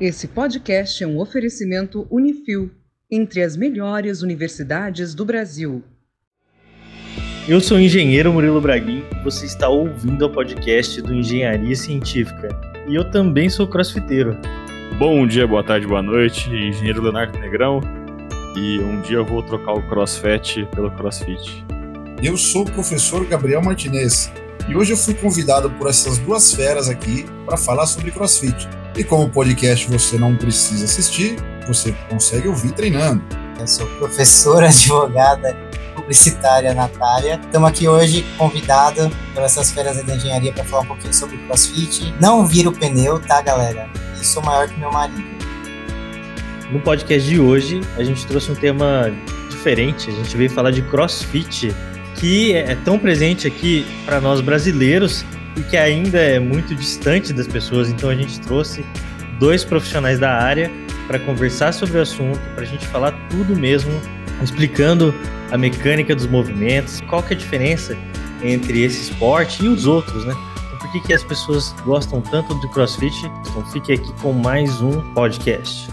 Esse podcast é um oferecimento Unifil, entre as melhores universidades do Brasil. Eu sou o engenheiro Murilo Braguin você está ouvindo o podcast do Engenharia Científica. E eu também sou crossfiteiro. Bom dia, boa tarde, boa noite, engenheiro Leonardo Negrão. E um dia eu vou trocar o crossfit pelo crossfit. Eu sou o professor Gabriel Martinez e hoje eu fui convidado por essas duas feras aqui para falar sobre crossfit. E como o podcast você não precisa assistir, você consegue ouvir treinando. Eu sou professora, advogada, publicitária Natália. Estamos aqui hoje convidado por essas feiras de engenharia para falar um pouquinho sobre crossfit. Não vira o pneu, tá, galera? E sou maior que meu marido. No podcast de hoje, a gente trouxe um tema diferente. A gente veio falar de crossfit, que é tão presente aqui para nós brasileiros e que ainda é muito distante das pessoas. Então a gente trouxe dois profissionais da área para conversar sobre o assunto, para a gente falar tudo mesmo, explicando a mecânica dos movimentos, qual que é a diferença entre esse esporte e os outros, né? Então, por que, que as pessoas gostam tanto do CrossFit? Então fique aqui com mais um podcast.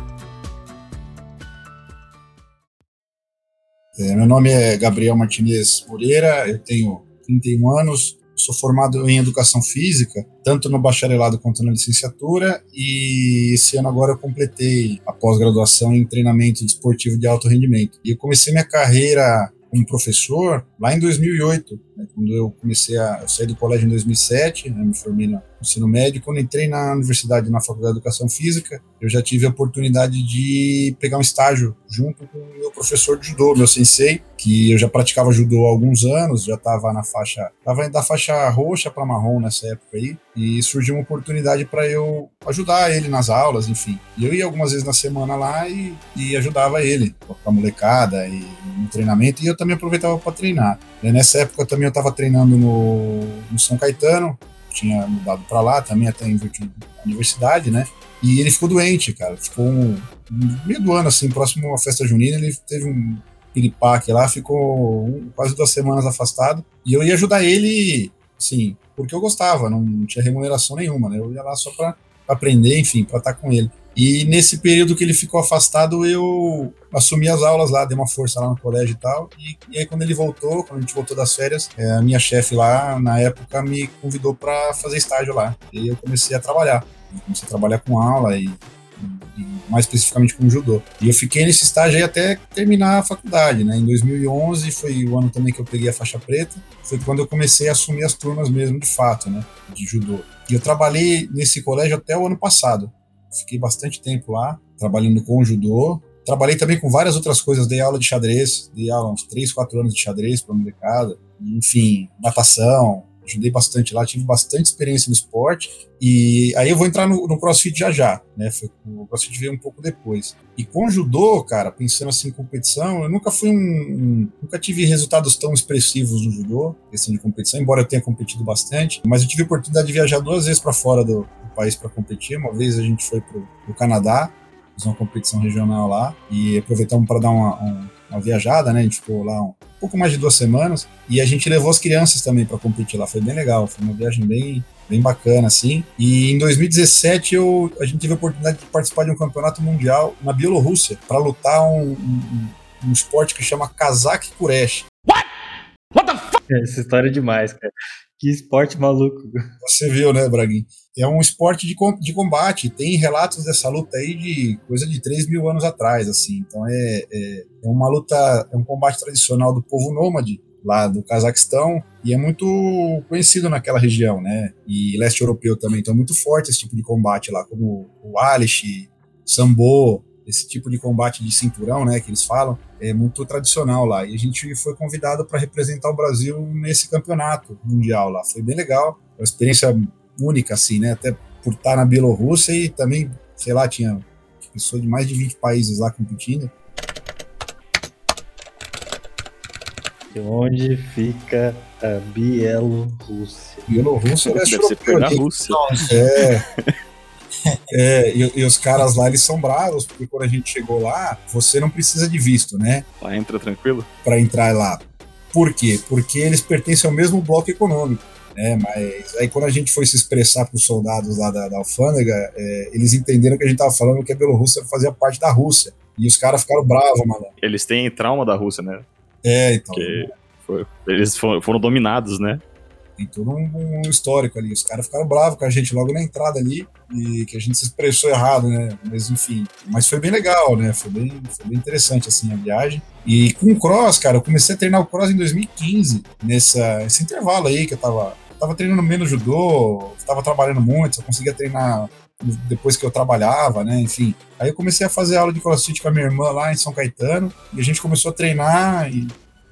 É, meu nome é Gabriel Martinez Moreira, eu tenho 31 anos, Sou formado em educação física, tanto no bacharelado quanto na licenciatura, e esse ano agora eu completei a pós-graduação em treinamento esportivo de alto rendimento. E eu comecei minha carreira como professor lá em 2008, né, quando eu comecei a eu sair do colégio em 2007, né, me formei no ensino médio. Quando entrei na universidade, na Faculdade de Educação Física, eu já tive a oportunidade de pegar um estágio junto com o meu professor de judô, meu sensei, que eu já praticava judô há alguns anos, já estava na faixa, estava da faixa roxa para marrom nessa época aí, e surgiu uma oportunidade para eu ajudar ele nas aulas, enfim. E eu ia algumas vezes na semana lá e, e ajudava ele com a molecada e no treinamento, e eu também aproveitava para treinar. E nessa época também eu estava treinando no, no São Caetano, tinha mudado para lá também até em universidade, né? E ele ficou doente, cara. Ficou um, meio do ano, assim, próximo à festa junina, ele teve um piripaque lá, ficou um, quase duas semanas afastado. E eu ia ajudar ele, assim, porque eu gostava, não tinha remuneração nenhuma, né? Eu ia lá só para aprender, enfim, para estar com ele. E nesse período que ele ficou afastado, eu assumi as aulas lá, dei uma força lá no colégio e tal. E, e aí, quando ele voltou, quando a gente voltou das férias, é, a minha chefe lá, na época, me convidou para fazer estágio lá. E eu comecei a trabalhar. Eu comecei a trabalhar com aula e, e, mais especificamente com judô. E eu fiquei nesse estágio aí até terminar a faculdade, né? Em 2011 foi o ano também que eu peguei a faixa preta. Foi quando eu comecei a assumir as turmas mesmo, de fato, né? De judô. E eu trabalhei nesse colégio até o ano passado. Fiquei bastante tempo lá, trabalhando com judô. Trabalhei também com várias outras coisas, dei aula de xadrez, dei aula uns 3, 4 anos de xadrez para molecada. Enfim, natação, ajudei bastante lá, tive bastante experiência no esporte. E aí eu vou entrar no, no CrossFit já já, né? Foi, o CrossFit veio um pouco depois. E com judô, cara, pensando assim em competição, eu nunca fui um, um, nunca tive resultados tão expressivos no judô, questão de competição, embora eu tenha competido bastante, mas eu tive a oportunidade de viajar duas vezes para fora do, do país para competir. Uma vez a gente foi pro, pro Canadá, fiz uma competição regional lá e aproveitamos para dar uma, uma, uma, viajada, né? A gente ficou lá um pouco mais de duas semanas e a gente levou as crianças também para competir lá. Foi bem legal, foi uma viagem bem bem bacana assim. E em 2017 eu a gente teve a oportunidade de participar de um campeonato mundial na Bielorrússia para lutar um, um, um, esporte que chama Kazakh Kuresh. What? What the fuck? Essa história é demais, cara. Que esporte maluco. Você viu, né, Braguinho? É um esporte de, de combate. Tem relatos dessa luta aí de coisa de 3 mil anos atrás, assim. Então é, é, é uma luta, é um combate tradicional do povo nômade lá do Cazaquistão e é muito conhecido naquela região, né? E leste europeu também. Então é muito forte esse tipo de combate lá, como o Alish, Sambo, esse tipo de combate de cinturão, né, que eles falam, é muito tradicional lá. E a gente foi convidado para representar o Brasil nesse campeonato mundial lá. Foi bem legal, uma experiência única, assim, né, até por estar na Bielorrússia e também, sei lá, tinha pessoas de mais de 20 países lá competindo. onde fica a Bielorrússia? Bielorrússia deve ser na Rússia. É. É, e, e, os caras lá, eles são bravos, porque quando a gente chegou lá, você não precisa de visto, né? Lá entra tranquilo? Para entrar lá. Por quê? Porque eles pertencem ao mesmo bloco econômico. Né? Mas aí quando a gente foi se expressar para os soldados lá da, da alfândega, é, eles entenderam que a gente tava falando que a Bielorrússia fazia parte da Rússia. E os caras ficaram bravos, mano. Eles têm trauma da Rússia, né? É, então. Porque foi- eles foram, foram dominados, né? Tem todo um, um histórico ali. Os caras ficaram bravos com a gente logo na entrada ali e que a gente se expressou errado, né? Mas enfim, mas foi bem legal, né? Foi bem, foi bem interessante assim a viagem. E com o cross, cara, eu comecei a treinar o cross em 2015, nessa esse intervalo aí que eu tava, tava treinando menos judô, tava trabalhando muito, só conseguia treinar depois que eu trabalhava, né? Enfim. Aí eu comecei a fazer aula de crossfit com a minha irmã lá em São Caetano e a gente começou a treinar e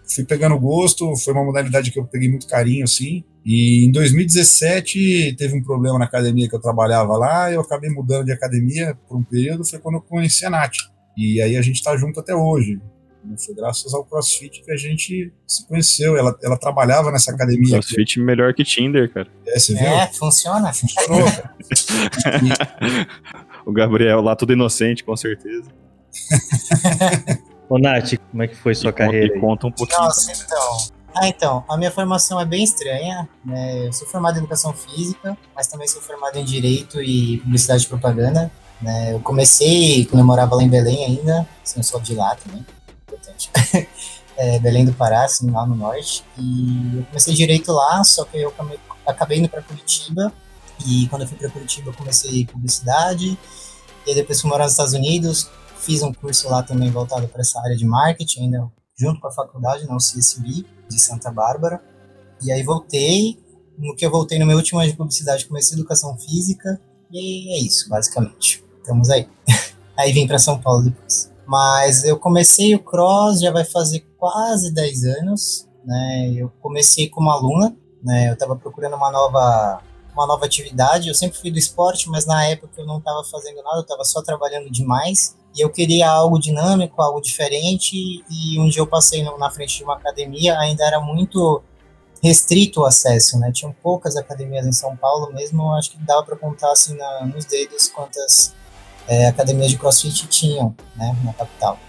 fui pegando gosto, foi uma modalidade que eu peguei muito carinho, assim. E em 2017 teve um problema na academia que eu trabalhava lá, eu acabei mudando de academia por um período, foi quando eu conheci a Nath. E aí a gente tá junto até hoje. Né? Foi graças ao CrossFit que a gente se conheceu. Ela, ela trabalhava nessa academia. aqui. CrossFit melhor que Tinder, cara. É, você viu? É, funciona. Funcionou. O Gabriel lá, tudo inocente, com certeza. Ô, Nath, como é que foi sua e, carreira? aí? conta um pouquinho. Nossa, então. Ah, então, a minha formação é bem estranha. Né? Eu sou formado em educação física, mas também sou formado em direito e publicidade e propaganda. Né? Eu comecei quando eu morava lá em Belém ainda, assim, eu sou de lá também, importante. É, Belém do Pará, assim, lá no norte. E eu comecei direito lá, só que eu acabei- indo para Curitiba. E quando eu fui para Curitiba, eu comecei publicidade. E aí depois fui morar nos Estados Unidos, fiz um curso lá também voltado para essa área de marketing, ainda junto com a faculdade, na UCSB, de Santa Bárbara. E aí voltei, no que eu voltei no meu último ano de publicidade, comecei educação física, e é isso, basicamente. Estamos aí. aí vim para São Paulo depois. Mas eu comecei o cross, já vai fazer quase 10 anos, né? Eu comecei como aluna, né? Eu estava procurando uma nova uma nova atividade. Eu sempre fui do esporte, mas na época eu não estava fazendo nada, eu estava só trabalhando demais. E eu queria algo dinâmico, algo diferente. E um dia eu passei na frente de uma academia, ainda era muito restrito o acesso, né? Tinham poucas academias em São Paulo mesmo. Acho que dava para contar assim na- nos dedos quantas é, academias de CrossFit tinham, né? Na capital.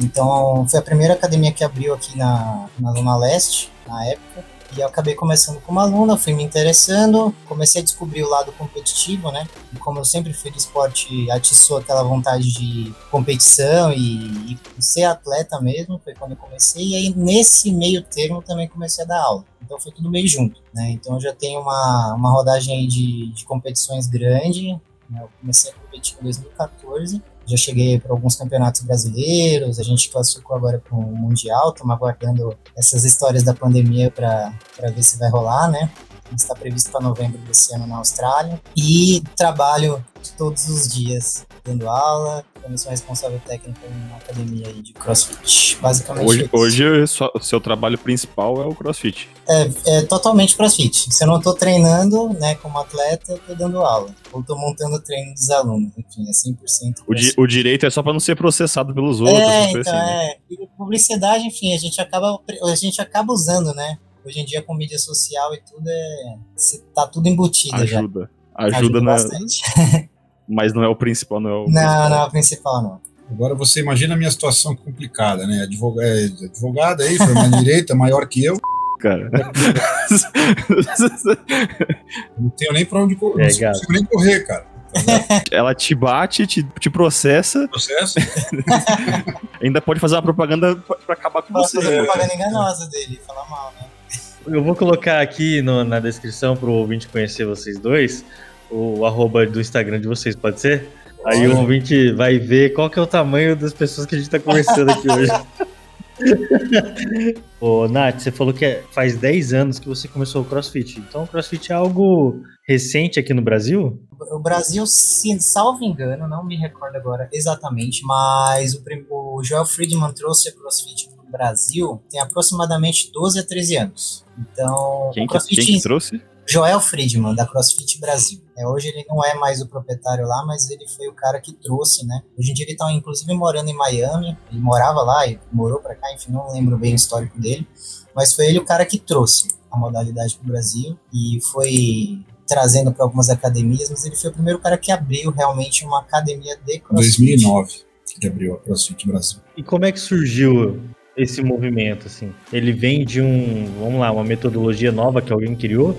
Então, foi a primeira academia que abriu aqui na, na Zona Leste, na época. E eu acabei começando como aluna, fui me interessando, comecei a descobrir o lado competitivo, né? E como eu sempre fui esporte, atiçou aquela vontade de competição e, e ser atleta mesmo, foi quando eu comecei. E aí, nesse meio termo, também comecei a dar aula. Então, foi tudo meio junto, né? Então, eu já tenho uma, uma rodagem de, de competições grande. Né? Eu comecei a competir em 2014. Já cheguei para alguns campeonatos brasileiros, a gente classificou agora para o Mundial, estamos aguardando essas histórias da pandemia para ver se vai rolar, né? Está previsto para novembro desse ano na Austrália. E trabalho todos os dias dando aula, também sou responsável técnico em uma academia de CrossFit. Basicamente Hoje, isso. hoje o seu trabalho principal é o CrossFit. É, é totalmente CrossFit. Se eu não estou treinando, né, como atleta, eu tô dando aula. Ou tô montando o treino dos alunos. Enfim, é 100% O, di- o direito é só pra não ser processado pelos outros. É, então, assim, né? é. E publicidade, enfim, a gente acaba, a gente acaba usando, né? Hoje em dia, com mídia social e tudo, é, tá tudo embutido já. Ajuda. Ajuda, na, bastante. mas não é o principal, não é o Não, principal. não é o principal, não. Agora você imagina a minha situação complicada, né? Advoga é, advogada aí, formada em direito, é maior que eu. Cara. Não tenho nem pra onde correr. É, não gato. consigo nem correr, cara. Ela te bate, te, te processa, Processo? ainda pode fazer uma propaganda pra, pra acabar com Posso você. fazer né? propaganda enganosa dele, falar mal, né? Eu vou colocar aqui no- na descrição pro ouvinte conhecer vocês dois, o arroba do Instagram de vocês, pode ser? Aí o ouvinte vai ver qual que é o tamanho das pessoas que a gente tá conversando aqui hoje. Ô, Nath, você falou que é- faz 10 anos que você começou o CrossFit. Então o CrossFit é algo recente aqui no Brasil? O Brasil, se salvo engano, não me recordo agora exatamente, mas o, o Joel Friedman trouxe a CrossFit para o Brasil tem aproximadamente 12 a 13 anos. Então, Quem CrossFit quem que trouxe? Joel Friedman, da CrossFit Brasil. É, hoje ele não é mais o proprietário lá, mas ele foi o cara que trouxe, né? Hoje em dia ele tá, inclusive, morando em Miami. Ele morava lá e morou pra cá, enfim, não lembro bem o histórico dele. Mas foi ele o cara que trouxe a modalidade pro Brasil e foi trazendo para algumas academias, mas ele foi o primeiro cara que abriu realmente uma academia de CrossFit. 2009 que abriu a CrossFit Brasil. E como é que surgiu esse movimento, assim? Ele vem de um, vamos lá, uma metodologia nova que alguém criou?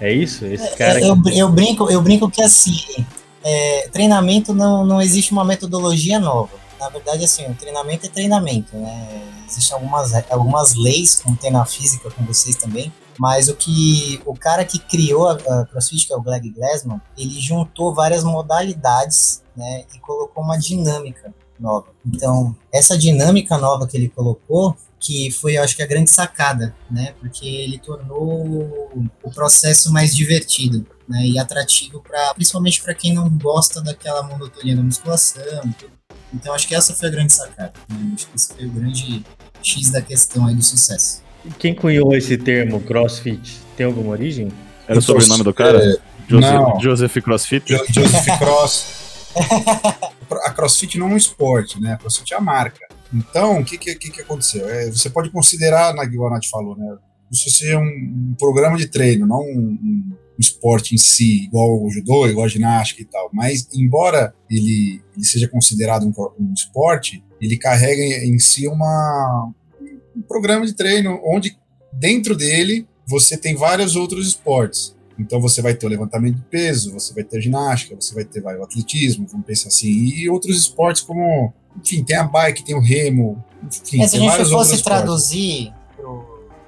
É isso? Esse cara. É, eu, eu, brinco, eu brinco que assim, é, treinamento não, não existe uma metodologia nova. Na verdade, assim, o treinamento é treinamento, né? Existem algumas, algumas leis, como tem na física com vocês também, mas o que o cara que criou a, a CrossFit, que é o Greg Glassman, ele juntou várias modalidades, né, e colocou uma dinâmica nova. Então, essa dinâmica nova que ele colocou, que foi, eu acho que a grande sacada, né, porque ele tornou o processo mais divertido, né, e atrativo para, principalmente para quem não gosta daquela monotonia da musculação. Então, acho que essa foi a grande sacada. Né? Acho que esse foi o grande X da questão aí do sucesso. Quem cunhou esse termo CrossFit? Tem alguma origem? Era o sobrenome do cara? É, Joseph, Joseph CrossFit? Jo Joseph Cross. a CrossFit não é um esporte, né? A CrossFit é a marca. Então, o que, que, que, aconteceu? É, você pode considerar, igual a Nath falou, né? Isso ser um, um programa de treino, não um, um, esporte em si, igual o judô, igual a ginástica e tal. Mas, embora ele, ele seja considerado um, um esporte, ele carrega em si uma, um programa de treino onde dentro dele você tem vários outros esportes. Então você vai ter o levantamento de peso, você vai ter ginástica, você vai ter vai, o atletismo, vamos pensar assim, e outros esportes como, enfim, tem a bike, tem o remo, enfim, é, se a gente fosse traduzir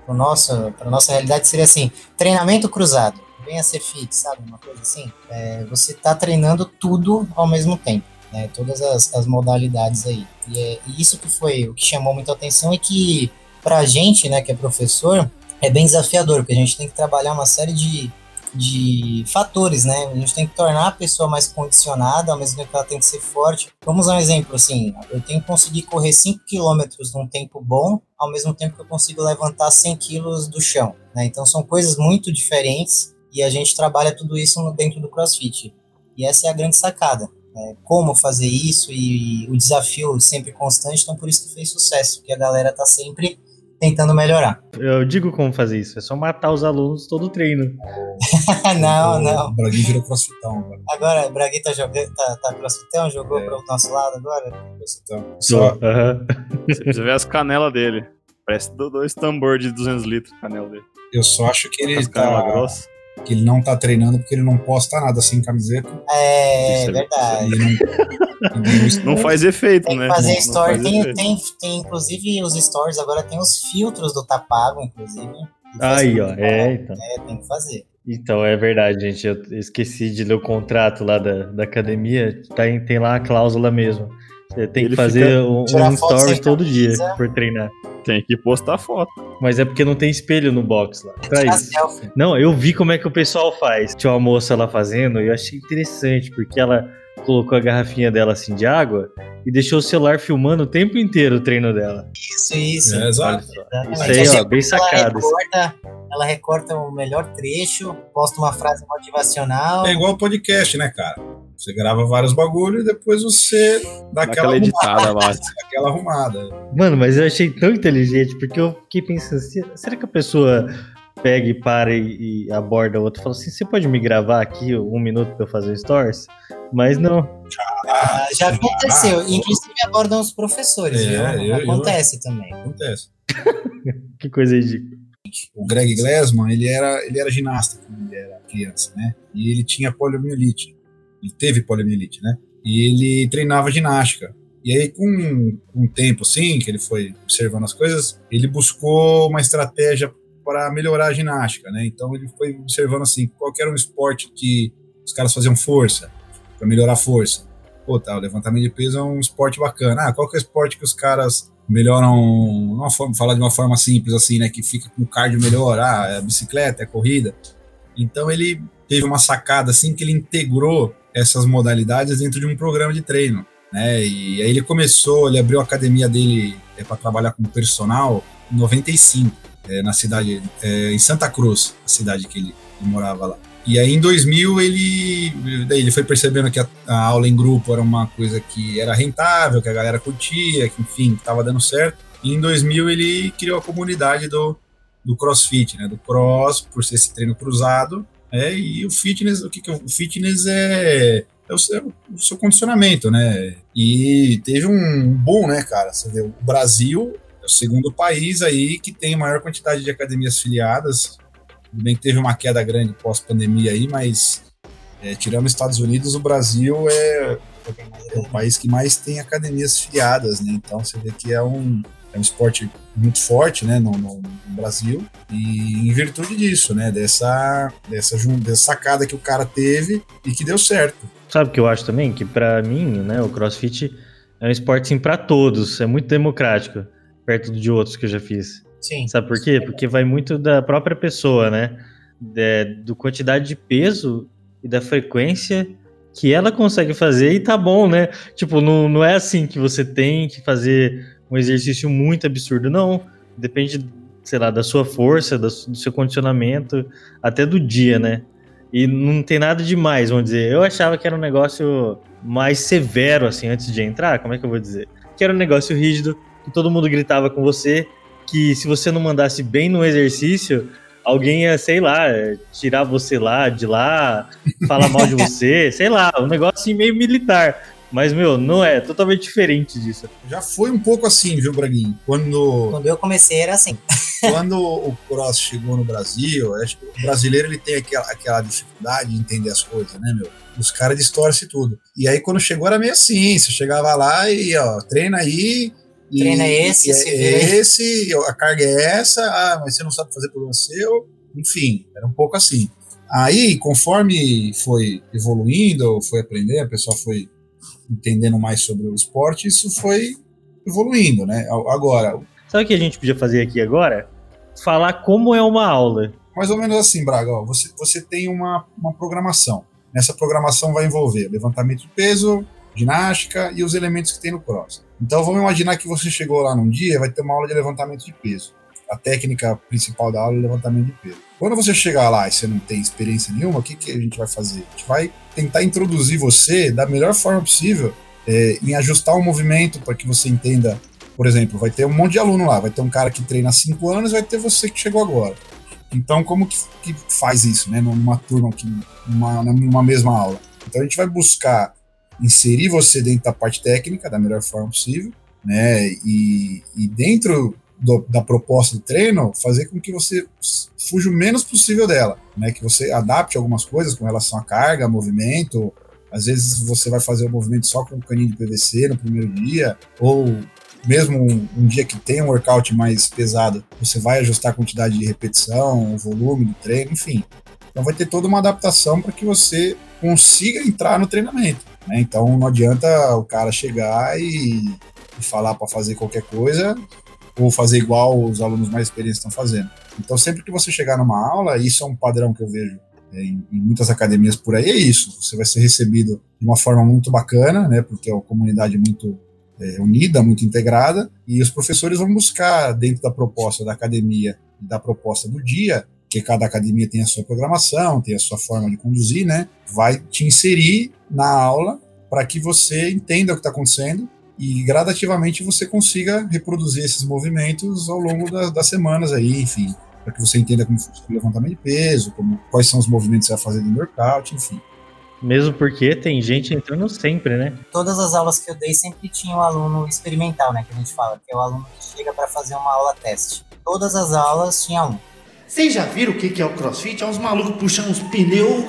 para nossa para nossa realidade seria assim, treinamento cruzado, venha ser fit, sabe, uma coisa assim. É, você está treinando tudo ao mesmo tempo né, todas as, as, modalidades aí. E, é, e isso que foi o que chamou muita atenção é que para a gente, né, que é professor, é bem desafiador, porque a gente tem que trabalhar uma série de, de fatores, né? A gente tem que tornar a pessoa mais condicionada, ao mesmo tempo que ela tem que ser forte. Vamos dar um exemplo, assim, eu tenho que conseguir correr 5 km num tempo bom, ao mesmo tempo que eu consigo levantar 100 kg do chão, né? Então são coisas muito diferentes e a gente trabalha tudo isso dentro do CrossFit. E essa é a grande sacada é, como fazer isso e o desafio sempre constante, então por isso que fez sucesso, porque a galera tá sempre tentando melhorar. Eu digo como fazer isso, é só matar os alunos todo o treino. não, não. O Braguinho virou crossfitão agora. Agora, o Braguinho tá jogando, tá, tá crossfitão, jogou é. pro nosso lado agora? Crossfitão. Só... Uhum. Você precisa ver as canelas dele. Parece dois tambor de 200 litros canela dele. Eu só acho que ele tá... Grossa que ele não tá treinando porque ele não posta nada sem camiseta. É, é verdade. Não, não, faz efeito, tem né? fazer não, story. tem, tem, tem, inclusive, os stories agora tem os filtros do Tapago, inclusive. Aí, ó, é, então. É, tem que fazer. Então, é verdade, gente. Eu esqueci de ler o contrato lá da, da academia. Tem, tem lá a cláusula mesmo. Você tem ele que fazer um, um stories todo dia por treinar. Tem que postar foto. Mas é porque não tem espelho no box lá. Pra isso. Não, eu vi como é que o pessoal faz. Tinha uma moça lá fazendo e eu achei interessante, porque ela colocou a garrafinha dela assim de água e deixou o celular filmando o tempo inteiro o treino dela. Isso, isso. É, exato. Isso aí, ó, bem sacado. Ela recorta, ela recorta o melhor trecho, posta uma frase motivacional. É igual podcast, né, cara? Você grava vários bagulhos e depois você dá, dá aquela, editada lá. aquela arrumada. Mano, mas eu achei tão inteligente, porque eu fiquei pensando, será que a pessoa pega e para e, e aborda o outro e fala assim: você pode me gravar aqui um minuto pra eu fazer stories? Mas não. Ah, já aconteceu. Inclusive abordam os professores, é, viu? Eu, Acontece eu, também. Acontece. que coisa ridícula. O Greg Glassman, ele era, ele era ginasta quando ele era criança, né? E ele tinha poliomielite ele teve poliomielite, né? E ele treinava ginástica. E aí, com um tempo assim, que ele foi observando as coisas, ele buscou uma estratégia para melhorar a ginástica, né? Então ele foi observando assim, qual era um esporte que os caras faziam força, para melhorar a força. Pô, tá, o levantamento de peso é um esporte bacana. Ah, qual que é o esporte que os caras melhoram, uma forma, falar de uma forma simples assim, né, que fica com o cardio melhor, ah, é a bicicleta, é a corrida. Então ele teve uma sacada assim que ele integrou essas modalidades dentro de um programa de treino. Né? E aí ele começou, ele abriu a academia dele é, para trabalhar como personal em 95, é, na cidade, é, em Santa Cruz, a cidade que ele, ele, morava lá. E aí em 2000 ele, daí ele foi percebendo que a, a, aula em grupo era uma coisa que era rentável, que a galera curtia, que enfim, estava dando certo. E em 2000 ele criou a comunidade do, do CrossFit, né? Do Cross, por ser esse treino cruzado, é, e o fitness, o que, que o fitness é, é o, seu, o seu condicionamento, né? E teve um boom, né, cara? Você vê, o Brasil O segundo país aí que tem maior quantidade de academias filiadas. Tudo bem que teve uma queda grande pós-pandemia aí, mas é, tirando os Estados Unidos, o Brasil é, é, o país que mais tem academias filiadas, né? Então você vê que é um, é um esporte muito forte, né, no, no, no Brasil. E em virtude disso, né, dessa, dessa, dessa sacada que o cara teve e que deu certo. Sabe o que eu acho também? Que para mim, né, o CrossFit é um esporte sim para todos, é muito democrático, perto de outros que eu já fiz. Sim. Sabe por quê? Porque vai muito da própria pessoa, né? De, do quantidade de peso e da frequência que ela consegue fazer e tá bom, né? Tipo, não, não é assim que você tem que fazer um exercício muito absurdo, não. Depende, sei lá, da sua força, do seu condicionamento, até do dia, né? E não tem nada demais, vamos dizer. Eu achava que era um negócio mais severo, assim, antes de entrar, como é que eu vou dizer? Que era um negócio rígido, que todo mundo gritava com você, que se você não mandasse bem no exercício, alguém ia, sei lá, tirar você lá de lá, falar mal de você, sei lá, um negócio assim meio militar. Mas, meu, não é, totalmente diferente disso. Já foi um pouco assim, viu, Braguinho? Quando. Quando eu comecei era assim. quando o cross chegou no Brasil, acho que o brasileiro ele tem aquela, aquela dificuldade de entender as coisas, né, meu? Os caras distorcem tudo. E aí, quando chegou, era meio assim: você chegava lá e, ó, treina aí. E, treina esse, e é esse, a carga é essa, ah, mas você não sabe fazer problema seu. Enfim, era um pouco assim. Aí, conforme foi evoluindo, foi aprendendo, a pessoa foi entendendo mais sobre o esporte, isso foi evoluindo, né? Agora. Sabe o que a gente podia fazer aqui agora? Falar como é uma aula. Mais ou menos assim, Braga. Ó, você, você tem uma, uma programação. Nessa programação vai envolver levantamento de peso, ginástica e os elementos que tem no cross. Então vamos imaginar que você chegou lá num dia, vai ter uma aula de levantamento de peso. A técnica principal da aula é levantamento de peso. Quando você chegar lá e você não tem experiência nenhuma, o que, que a gente vai fazer? A gente vai tentar introduzir você da melhor forma possível é, em ajustar o movimento para que você entenda. Por exemplo, vai ter um monte de aluno lá, vai ter um cara que treina há cinco anos, vai ter você que chegou agora. Então, como que, que faz isso, né? Numa turma, aqui, numa, numa mesma aula? Então, a gente vai buscar inserir você dentro da parte técnica da melhor forma possível, né? E, e dentro do, da proposta do treino, fazer com que você fuja o menos possível dela, né? Que você adapte algumas coisas com relação à carga, movimento. Às vezes você vai fazer o movimento só com o caninho de PVC no primeiro dia, ou mesmo um, um, dia que tem um workout mais pesado, você vai ajustar a quantidade de repetição, o volume do treino, enfim. Então vai ter toda uma adaptação para que você consiga entrar no treinamento. Né? Então não adianta o cara chegar e, e falar para fazer qualquer coisa ou fazer igual os alunos mais experientes estão fazendo. Então, sempre que você chegar numa aula, isso é um padrão que eu vejo é, em, em, muitas academias por aí, é isso. Você vai ser recebido de uma forma muito bacana, né, porque é uma comunidade muito é, unida, muito integrada, e os professores vão buscar, dentro da proposta da academia da proposta do dia, que cada academia tem a sua programação, tem a sua forma de conduzir, né, vai te inserir na aula para que você entenda o que está acontecendo e gradativamente você consiga reproduzir esses movimentos ao longo da, das semanas aí, enfim, para que você entenda como funciona o levantamento de peso, como, quais são os movimentos que você vai fazer no workout, enfim. Mesmo porque tem gente entrando sempre, né? Todas as aulas que eu dei sempre tinha um aluno experimental, né, que a gente fala, que é o aluno que chega para fazer uma aula teste. Todas as aulas tinha um. Vocês já viram o que é o crossfit? É uns malucos puxando uns pneus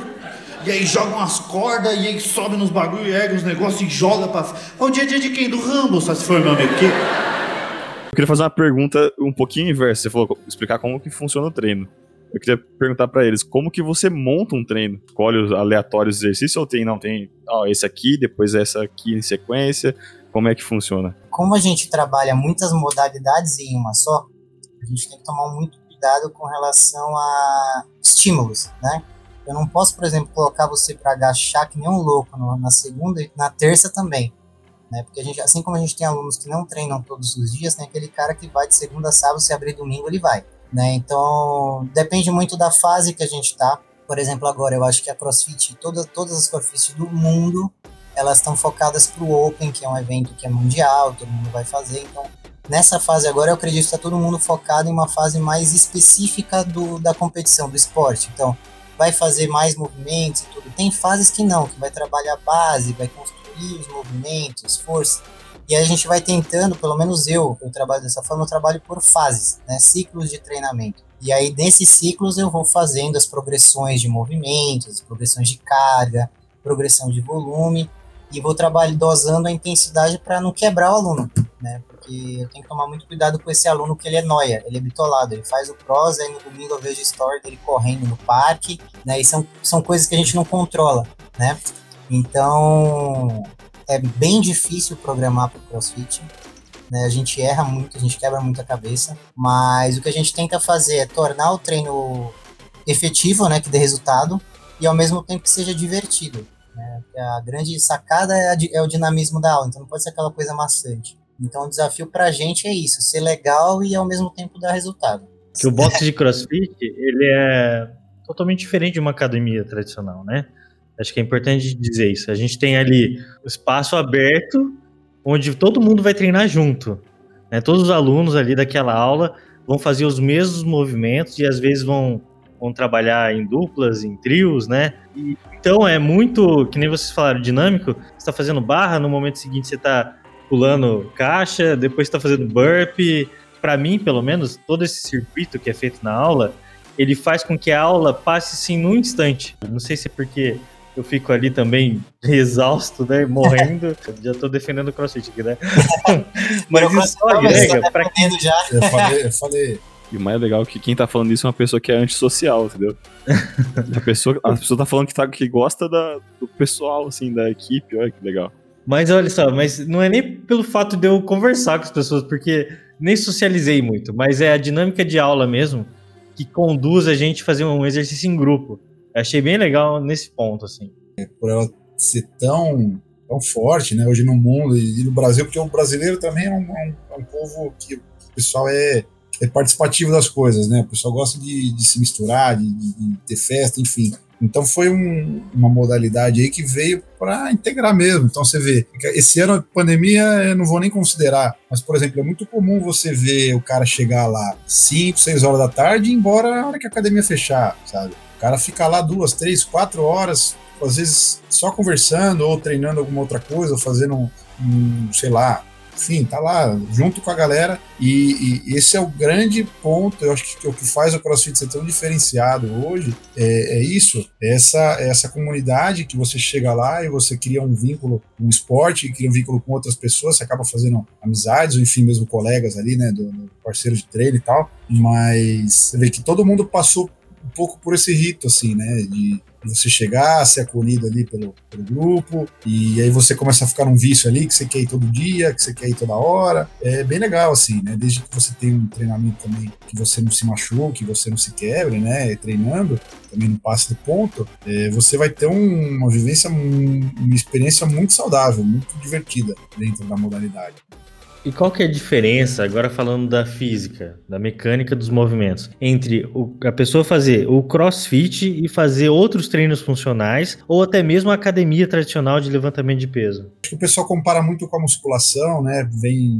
e aí joga umas cordas, e aí sobe nos bagulho, ergue os negócios e joga pra. O dia a dia de quem? Do Rambo, só se for, meu amigo. Que... Eu queria fazer uma pergunta um pouquinho inversa. Você falou explicar como que funciona o treino. Eu queria perguntar para eles como que você monta um treino? Escolhe os aleatórios exercícios ou tem, não, tem ó, esse aqui, depois essa aqui em sequência? Como é que funciona? Como a gente trabalha muitas modalidades em uma só, a gente tem que tomar muito cuidado com relação a estímulos, né? Eu não posso, por exemplo, colocar você para agachar que nem um louco na segunda e na terça também. Né? Porque a gente, assim como a gente tem alunos que não treinam todos os dias, tem aquele cara que vai de segunda a sábado, se abrir domingo, ele vai. Né? Então, depende muito da fase que a gente está. Por exemplo, agora eu acho que a CrossFit, toda, todas as CrossFit do mundo, elas estão focadas para o Open, que é um evento que é mundial, todo mundo vai fazer. Então, nessa fase agora, eu acredito que está todo mundo focado em uma fase mais específica do, da competição, do esporte. Então, vai fazer mais movimentos e tudo. Tem fases que não, que vai trabalhar base, vai construir desafios, movimentos, força. E aí a gente vai tentando, pelo menos eu, eu trabalho dessa forma, eu trabalho por fases, né, ciclos de treinamento. E aí nesses ciclos eu vou fazendo as progressões de movimentos, progressões de carga, progressão de volume e vou trabalhando dosando a intensidade para não quebrar o aluno, né? Porque eu tenho que tomar muito cuidado com esse aluno que ele é noia, ele é bitolado, ele faz o cross, aí no domingo eu vejo a story dele correndo no parque, né? E são, são coisas que a gente não controla, né? Então, é bem difícil programar para o CrossFit. Né? A gente erra muito, a gente quebra muito a cabeça, mas o que a gente tenta fazer é tornar o treino efetivo, né, que dê resultado, e ao mesmo tempo que seja divertido. Né? A grande sacada é, a, é, o dinamismo da aula, então não pode ser aquela coisa maçante. Então o desafio para a gente é isso, ser legal e ao mesmo tempo dar resultado. Que o boxe de CrossFit, ele é totalmente diferente de uma academia tradicional, né? Acho que é importante dizer isso. A gente tem ali o espaço aberto, onde todo mundo vai treinar junto. Né? Todos os alunos ali daquela aula vão fazer os mesmos movimentos e às vezes vão, vão trabalhar em duplas, em trios, né? E, então é muito, que nem vocês falaram, dinâmico. Você está fazendo barra, no momento seguinte você está pulando caixa, depois está fazendo burpee. Para mim, pelo menos, todo esse circuito que é feito na aula, ele faz com que a aula passe sim num instante. Não sei se é porque eu fico ali também exausto, né? Morrendo. já tô defendendo o crossfit aqui, né? Mas isso só agrega. Tá pra... já. Eu falei, eu falei. E o mais legal é que quem tá falando isso é uma pessoa que é antissocial, entendeu? a, pessoa, a pessoa tá falando que, tá, que gosta da, do pessoal, assim, da equipe, olha que legal. Mas olha só, mas não é nem pelo fato de eu conversar com as pessoas, porque nem socializei muito, mas é a dinâmica de aula mesmo que conduz a gente a fazer um exercício em grupo. Eu achei bem legal nesse ponto, assim. É, por ela ser tão, tão forte, né, hoje no mundo e, no Brasil, porque o brasileiro também é um, é um, é um povo que o pessoal é, é participativo das coisas, né? O pessoal gosta de, de se misturar, de, de, ter festa, enfim. Então foi um, uma modalidade aí que veio para integrar mesmo. Então você vê, esse ano pandemia eu não vou nem considerar, mas por exemplo, é muito comum você ver o cara chegar lá 5, 6 horas da tarde e ir embora na hora que a academia fechar, sabe? O cara fica lá duas, três, quatro horas, às vezes só conversando ou treinando alguma outra coisa, ou fazendo um, um sei lá, enfim, tá lá junto com a galera e, e, esse é o grande ponto, eu acho que, que o que faz o CrossFit ser tão diferenciado hoje é, é, isso, é essa, é essa comunidade que você chega lá e você cria um vínculo, um esporte, cria um vínculo com outras pessoas, você acaba fazendo amizades, ou enfim, mesmo colegas ali, né, do, do parceiro de treino e tal, mas você vê que todo mundo passou um pouco por esse rito, assim, né? De você chegar, ser acolhido ali pelo, pelo, grupo, e aí você começa a ficar num vício ali que você quer ir todo dia, que você quer ir toda hora. É bem legal, assim, né? Desde que você tenha um treinamento também que você não se machuque, que você não se quebre, né? Treinando, também não passe do ponto, é, você vai ter um, uma vivência, um, uma experiência muito saudável, muito divertida dentro da modalidade. E qual que é a diferença, agora falando da física, da mecânica dos movimentos, entre o, a pessoa fazer o crossfit e fazer outros treinos funcionais, ou até mesmo a academia tradicional de levantamento de peso? Acho que o pessoal compara muito com a musculação, né? Vem,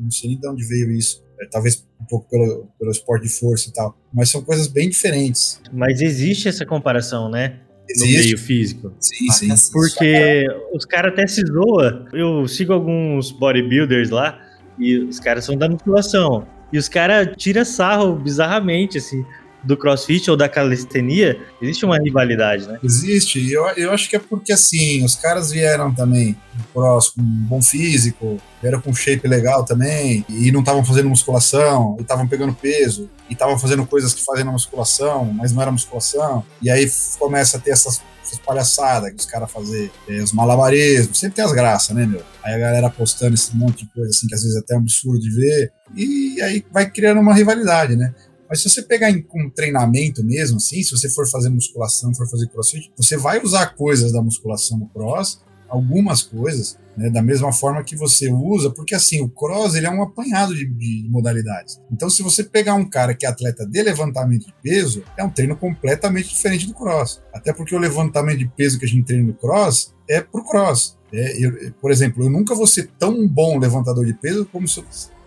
não sei nem de onde veio isso. É, talvez um pouco pelo, pelo esporte de força e tal, mas são coisas bem diferentes. Mas existe essa comparação, né? no meio físico. Sim, sim. Porque os caras até se zoam. Eu sigo alguns bodybuilders lá e os caras são da musculação. E os caras tiram sarro bizarramente, assim do crossfit ou da calistenia, existe uma rivalidade, né? Existe. Eu, eu acho que é porque, assim, os caras vieram também cross com um bom físico, vieram com shape legal também, e não estavam fazendo musculação, e estavam pegando peso, e estavam fazendo coisas que fazem na musculação, mas não era musculação. E aí começa a ter essas essas palhaçadas que os caras fazem, é, os malabarismos, sempre tem as graças, né, meu? Aí a galera postando esse monte de coisa assim que às vezes é até um absurdo de ver, e aí vai criando uma rivalidade, né? Mas se você pegar em, com treinamento mesmo, assim, se você for fazer musculação, for fazer crossfit, você vai usar coisas da musculação no cross, algumas coisas, né, da mesma forma que você usa, porque assim, o cross ele é um apanhado de, de, modalidades. Então, se você pegar um cara que é atleta de levantamento de peso, é um treino completamente diferente do cross. Até porque o levantamento de peso que a gente treina no cross é pro cross. É, eu, por exemplo, eu nunca vou ser tão bom levantador de peso como se eu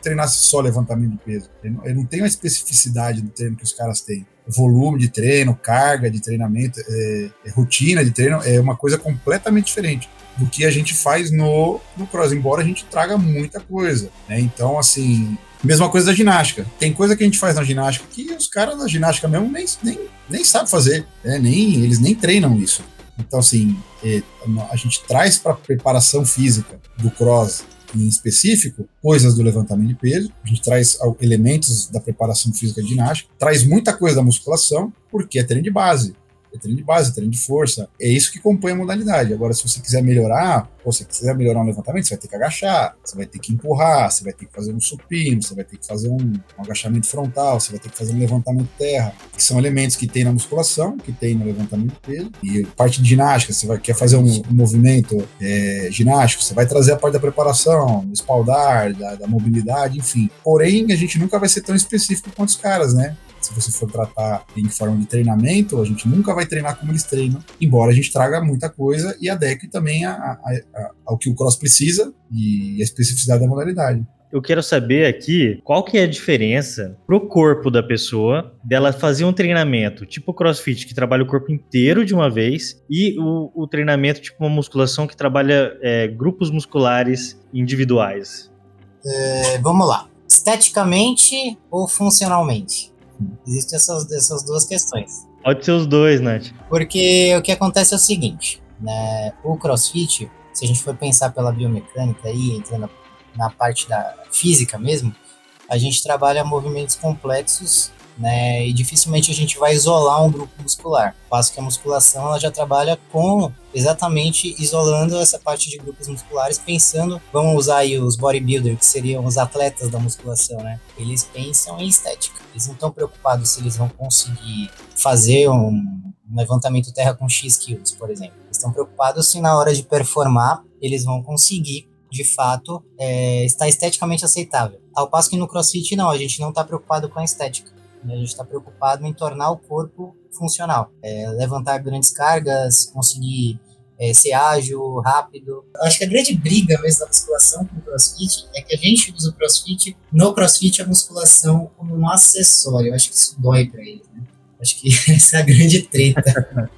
treinasse só levantamento de peso. Ele não, tem uma especificidade do treino que os caras têm. Volume de treino, carga de treinamento, é, é, rotina de treino é uma coisa completamente diferente do que a gente faz no, no cross, embora a gente traga muita coisa. Né? Então, assim, mesma coisa da ginástica. Tem coisa que a gente faz na ginástica que os caras da ginástica mesmo nem, nem, nem sabem fazer, né? nem, eles nem treinam isso. Então, assim, é, a gente traz para preparação física do cross em específico, coisas do levantamento de peso, a gente traz elementos da preparação física de ginástica, traz muita coisa da musculação, porque é treino de base é treino de base, é treino de força. É isso que compõe a modalidade. Agora, se você quiser melhorar, se você quiser melhorar um levantamento, você vai ter que agachar, você vai ter que empurrar, você vai ter que fazer um supino, você vai ter que fazer um, um agachamento frontal, você vai ter que fazer um levantamento terra, que são elementos que tem na musculação, que tem no levantamento de peso. E parte de ginástica, você vai, quer fazer um, um movimento é, ginástico, você vai trazer a parte da preparação, do espaldar, da, da mobilidade, enfim. Porém, a gente nunca vai ser tão específico quanto os caras, né? Se você for tratar em forma de treinamento, a gente nunca vai treinar como eles treinam, embora a gente traga muita coisa e adeque também a, a, a, ao que o cross precisa e a especificidade da modalidade. Eu quero saber aqui qual que é a diferença pro corpo da pessoa dela fazer um treinamento tipo crossfit, que trabalha o corpo inteiro de uma vez, e o, o treinamento tipo uma musculação que trabalha é, grupos musculares individuais. É, vamos lá. Esteticamente ou funcionalmente? Existem essas, essas duas questões. Pode ser os dois, Nath. Porque o que acontece é o seguinte, né? O CrossFit, se a gente for pensar pela biomecânica aí, entrando na parte da física mesmo, a gente trabalha movimentos complexos né? E dificilmente a gente vai isolar um grupo muscular. Passo que a musculação ela já trabalha com exatamente isolando essa parte de grupos musculares, pensando, vamos usar aí os bodybuilders, que seriam os atletas da musculação, né? Eles pensam em estética. Eles não estão preocupados se eles vão conseguir fazer um, levantamento terra com X quilos, por exemplo. Eles estão preocupados se na hora de performar eles vão conseguir de fato, é, estar esteticamente aceitável. Ao passo que no CrossFit, não, a gente não está preocupado com a estética. A gente está preocupado em tornar o corpo funcional, é, levantar grandes cargas, conseguir é, ser ágil, rápido. Acho que a grande briga mesmo da musculação com o crossfit é que a gente usa o crossfit, no crossfit, a musculação como um acessório. Eu acho que isso dói para ele. Né? Acho que essa é a grande treta.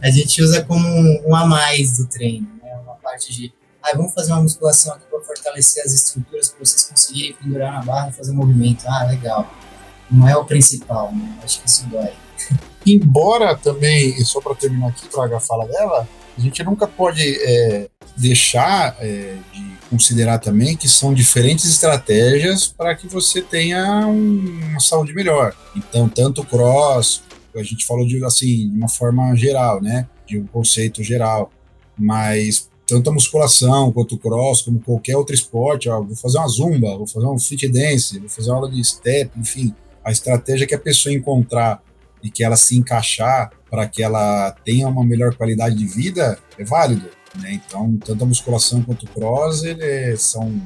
a gente usa como um, um a mais do treino, né? uma parte de. Ah, vamos fazer uma musculação aqui para fortalecer as estruturas para vocês conseguirem pendurar na barra e fazer movimento. Ah, legal não é o principal, né? Acho que isso dói. Embora também, só para terminar aqui, traga a fala dela, a gente nunca pode é, deixar é, de considerar também que são diferentes estratégias para que você tenha um, uma saúde melhor. Então, tanto cross, a gente falou de assim, de uma forma geral, né? De um conceito geral. Mas tanto a musculação quanto o cross, como qualquer outro esporte, ó, vou fazer uma zumba, vou fazer um fit dance, vou fazer uma aula de step, enfim, a estratégia que a pessoa encontrar e que ela se encaixar para que ela tenha uma melhor qualidade de vida é válido. Né? Então, tanto a musculação quanto o cross ele, são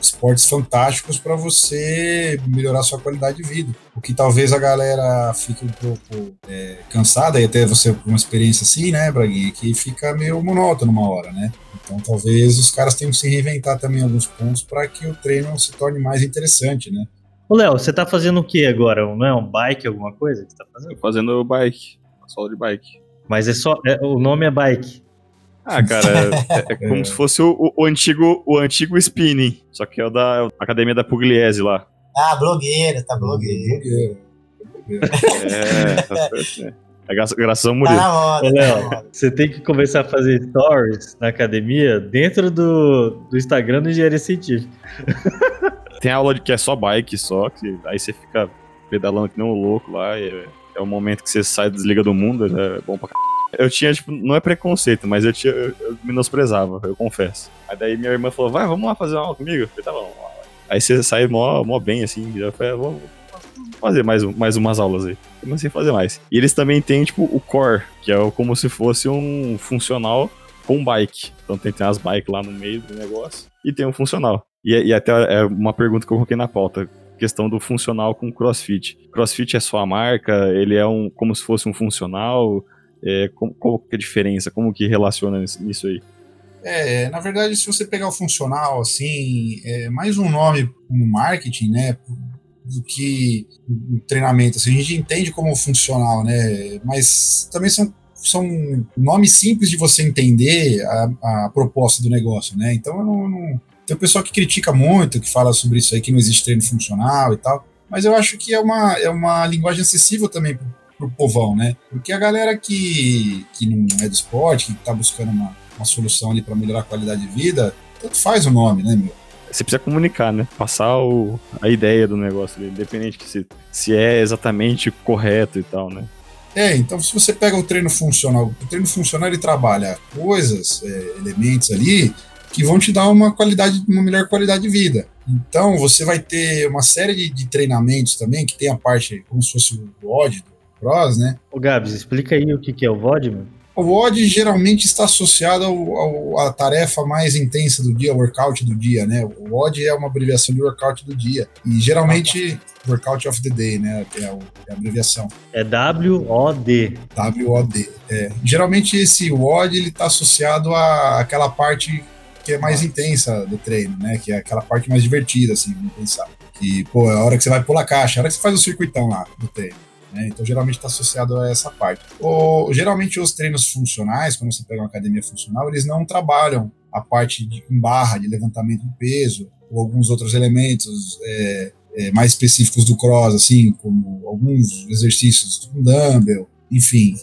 esportes fantásticos para você melhorar sua qualidade de vida. O que talvez a galera fique um pouco é, cansada, e até você com uma experiência assim, né, Braguinha, que fica meio monótono uma hora, né? Então talvez os caras tenham que se reinventar também em alguns pontos para que o treino se torne mais interessante, né? Ô, Léo, você tá fazendo o que agora? Não é um bike, alguma coisa que você tá fazendo? Tô fazendo bike, solo de bike. Mas é só. É, o nome é bike. Ah, cara, é, é como é. se fosse o, o, antigo, o antigo spinning. Só que é o da academia da Pugliese lá. Ah, blogueira, tá blogueira. É, tá certo, É graças ao Murilo. Tá na moda, Ô, Léo, tá você tem que começar a fazer stories na academia dentro do, do Instagram do Engenharia Científica. Tem aula de que é só bike, só, que aí você fica pedalando que nem um louco lá, é, é o momento que você sai desliga do mundo, é bom pra c... Eu tinha, tipo, não é preconceito, mas eu, tinha, eu, eu menosprezava, eu confesso. Aí daí minha irmã falou, vai, vamos lá fazer uma aula comigo? Eu falei, tá bom, Aí você sai mó, mó bem, assim, já foi, ah, vou fazer mais, mais umas aulas aí. Comecei a fazer mais. E eles também têm, tipo, o core, que é como se fosse um funcional com bike. Então tem, tem as bikes lá no meio do negócio e tem um funcional. E, e até é uma pergunta que eu coloquei na pauta questão do funcional com CrossFit. CrossFit é sua marca? Ele é um como se fosse um funcional? É, qual que é a diferença? Como que relaciona nisso aí? É, na verdade, se você pegar o funcional, assim, é mais um nome como marketing, né? Do que um treinamento. Assim, a gente entende como funcional, né? Mas também são, são nomes simples de você entender a, a proposta do negócio, né? Então, eu não, não, tem o pessoal que critica muito, que fala sobre isso aí, que não existe treino funcional e tal. Mas eu acho que é uma, é uma linguagem acessível também pro, pro povão, né? Porque a galera que, que não é do esporte, que tá buscando uma, uma solução ali para melhorar a qualidade de vida, tanto faz o nome, né, meu? Você precisa comunicar, né? Passar o, a ideia do negócio, independente que se, se é exatamente correto e tal, né? É, então se você pega o treino funcional, o treino funcional ele trabalha coisas, é, elementos ali que vão te dar uma qualidade, uma melhor qualidade de vida. Então você vai ter uma série de, de treinamentos também que tem a parte como se fosse o VOD do Cross, né? Ô Gabs, explica aí o que, que é o VOD, mano. O WOD geralmente está associado ao, ao, à tarefa mais intensa do dia, o workout do dia, né? O WOD é uma abreviação de workout do dia. E geralmente, workout of the day, né? É, o, é a abreviação. É W-O-D. W-O-D. É. Geralmente esse WOD ele está associado à, àquela parte que é mais intensa do treino, né? Que é aquela parte mais divertida, assim, vamos pensar. Que, pô, é a hora que você vai pular caixa, é a hora que você faz o circuitão lá do treino. Né? Então, geralmente está associado a essa parte. Ou, geralmente, os treinos funcionais, quando você pega uma academia funcional, eles não trabalham a parte de barra, de levantamento de peso, ou alguns outros elementos é, é, mais específicos do cross, assim, como alguns exercícios com dumbbell, enfim.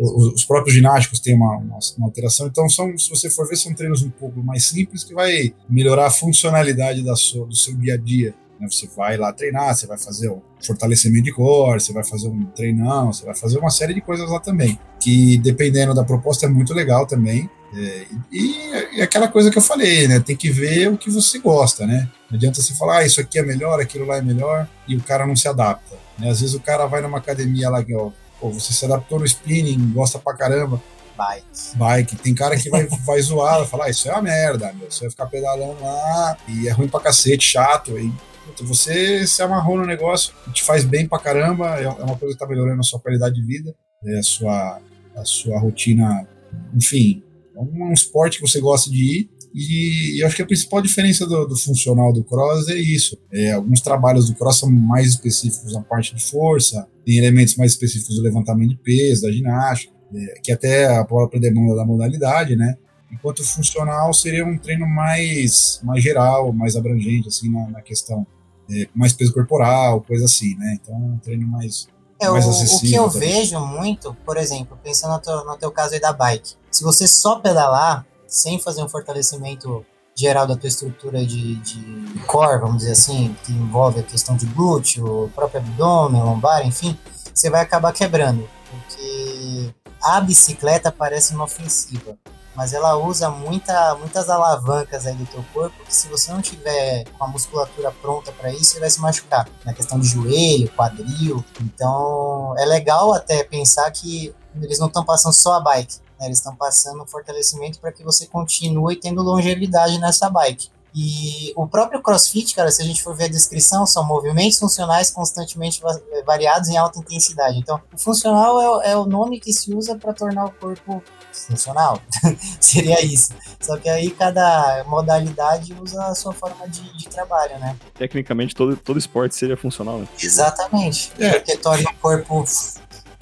Os, os, próprios ginásticos têm uma, uma, uma, alteração. Então, são, se você for ver, são treinos um pouco mais simples que vai melhorar a funcionalidade da sua, do seu dia a dia. Né? Você vai lá treinar, você vai fazer o fortalecimento de core, você vai fazer um treinão, você vai fazer uma série de coisas lá também. Que dependendo da proposta é muito legal também. É, e, e, aquela coisa que eu falei, né? Tem que ver o que você gosta, né? Não adianta você falar, ah, isso aqui é melhor, aquilo lá é melhor, e o cara não se adapta. Né? Às vezes o cara vai numa academia lá que, ó, pô, você se adaptou no spinning, gosta pra caramba. Bike. Bike. Tem cara que vai, vai zoar, vai falar, ah, isso é uma merda, meu. Você vai ficar pedalando lá, e é ruim pra cacete, chato, e você se amarrou no negócio, te faz bem pra caramba, é, é uma coisa que tá melhorando a sua qualidade de vida, é a sua, a sua rotina, enfim, é um, esporte que você gosta de ir. E, e acho que a principal diferença do, do, funcional do cross é isso. É, alguns trabalhos do cross são mais específicos na parte de força, tem elementos mais específicos do levantamento de peso, da ginástica, é, que até a própria demanda da modalidade, né? enquanto o funcional seria um treino mais, mais geral, mais abrangente, assim, na, na questão é, mais peso corporal, coisa assim, né? Então, um treino mais, é, mais o, acessível. O que eu também. vejo muito, por exemplo, pensando no teu, no teu caso aí da bike, se você só pedalar, sem fazer um fortalecimento geral da tua estrutura de, de core, vamos dizer assim, que envolve a questão de glúteo, próprio abdômen, lombar, enfim, você vai acabar quebrando, porque a bicicleta parece uma ofensiva mas ela usa muita, muitas alavancas aí do teu corpo que se você não tiver com a musculatura pronta para isso, você vai se machucar. Na questão de joelho, quadril. Então, é legal até pensar que eles não estão passando só a bike, né? eles estão passando fortalecimento para que você continue tendo longevidade nessa bike. E o próprio CrossFit, cara, se a gente for ver a descrição, são movimentos funcionais constantemente variados em alta intensidade. Então, o funcional é, é o nome que se usa para tornar o corpo funcional. Seria isso. Só que aí cada modalidade usa a sua forma de, de trabalho, né? Tecnicamente, todo, todo esporte seria funcional, né? Exatamente. É. Porque torna o corpo